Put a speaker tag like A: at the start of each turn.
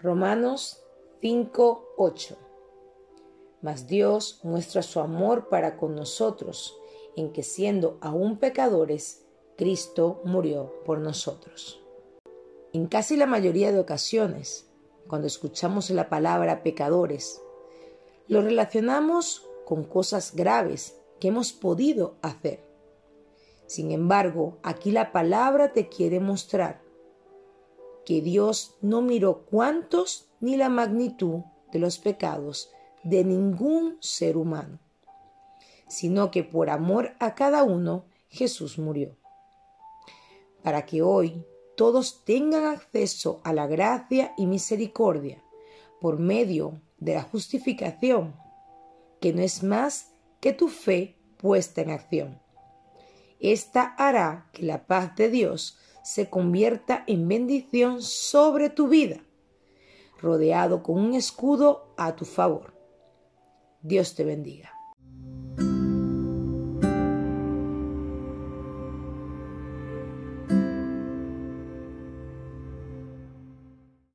A: Romanos 5:8 Mas Dios muestra su amor para con nosotros, en que siendo aún pecadores, Cristo murió por nosotros. En casi la mayoría de ocasiones, cuando escuchamos la palabra pecadores, lo relacionamos con cosas graves que hemos podido hacer. Sin embargo, aquí la palabra te quiere mostrar que Dios no miró cuántos ni la magnitud de los pecados de ningún ser humano, sino que por amor a cada uno Jesús murió. Para que hoy todos tengan acceso a la gracia y misericordia por medio de la justificación, que no es más que tu fe puesta en acción. Esta hará que la paz de Dios se convierta en bendición sobre tu vida, rodeado con un escudo a tu favor. Dios te bendiga.